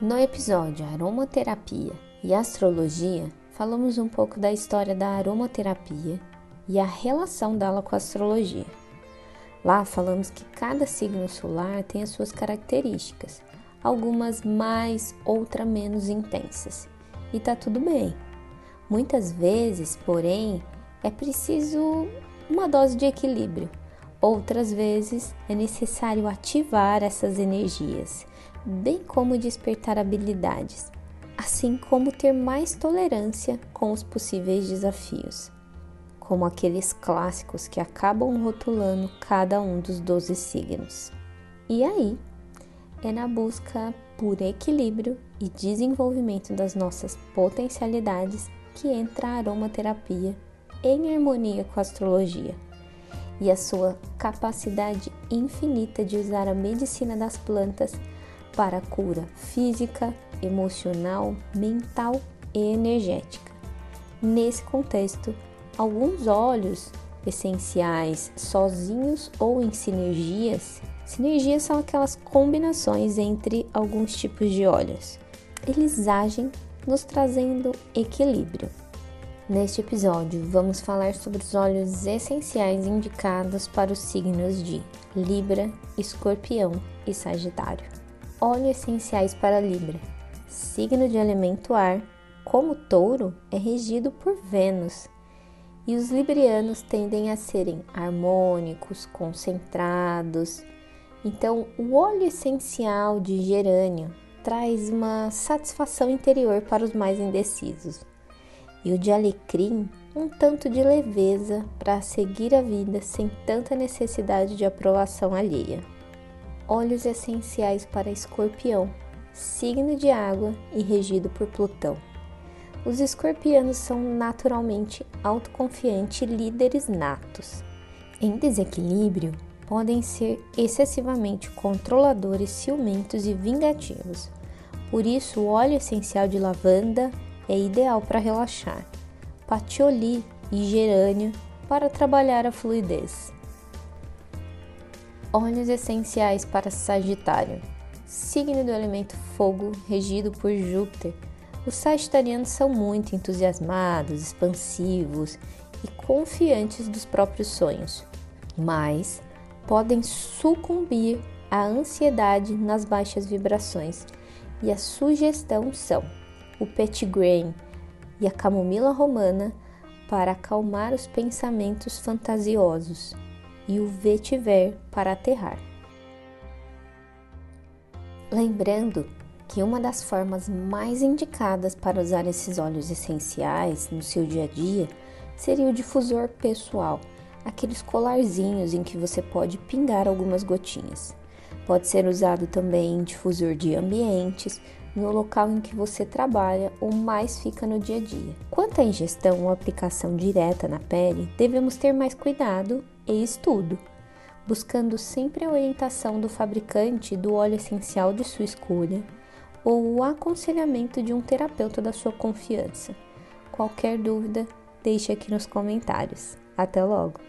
No episódio Aromaterapia e Astrologia, falamos um pouco da história da aromaterapia e a relação dela com a astrologia. Lá falamos que cada signo solar tem as suas características, algumas mais, outras menos intensas. E tá tudo bem. Muitas vezes, porém, é preciso uma dose de equilíbrio. Outras vezes é necessário ativar essas energias bem como despertar habilidades, assim como ter mais tolerância com os possíveis desafios, como aqueles clássicos que acabam rotulando cada um dos 12 signos. E aí, é na busca por equilíbrio e desenvolvimento das nossas potencialidades que entra a aromaterapia em harmonia com a astrologia e a sua capacidade infinita de usar a medicina das plantas para cura física, emocional, mental e energética. Nesse contexto, alguns óleos essenciais, sozinhos ou em sinergias, sinergias são aquelas combinações entre alguns tipos de óleos. Eles agem nos trazendo equilíbrio. Neste episódio, vamos falar sobre os óleos essenciais indicados para os signos de Libra, Escorpião e Sagitário. Óleos essenciais para Libra. Signo de elemento ar, como touro, é regido por Vênus. E os librianos tendem a serem harmônicos, concentrados. Então, o óleo essencial de gerânio traz uma satisfação interior para os mais indecisos. E o de alecrim, um tanto de leveza para seguir a vida sem tanta necessidade de aprovação alheia óleos essenciais para escorpião, signo de água e regido por Plutão. Os escorpianos são naturalmente autoconfiantes e líderes natos. Em desequilíbrio, podem ser excessivamente controladores, ciumentos e vingativos. Por isso, o óleo essencial de lavanda é ideal para relaxar, patchouli e gerânio para trabalhar a fluidez. Óleos essenciais para Sagitário. Signo do elemento fogo, regido por Júpiter. Os sagitarianos são muito entusiasmados, expansivos e confiantes dos próprios sonhos, mas podem sucumbir à ansiedade nas baixas vibrações. E a sugestão são o petitgrain e a camomila romana para acalmar os pensamentos fantasiosos e o vetiver para aterrar. Lembrando que uma das formas mais indicadas para usar esses óleos essenciais no seu dia a dia seria o difusor pessoal, aqueles colarzinhos em que você pode pingar algumas gotinhas. Pode ser usado também em difusor de ambientes, no local em que você trabalha ou mais fica no dia a dia. Quanto à ingestão ou aplicação direta na pele, devemos ter mais cuidado e estudo, buscando sempre a orientação do fabricante do óleo essencial de sua escolha ou o aconselhamento de um terapeuta da sua confiança. Qualquer dúvida, deixe aqui nos comentários. Até logo!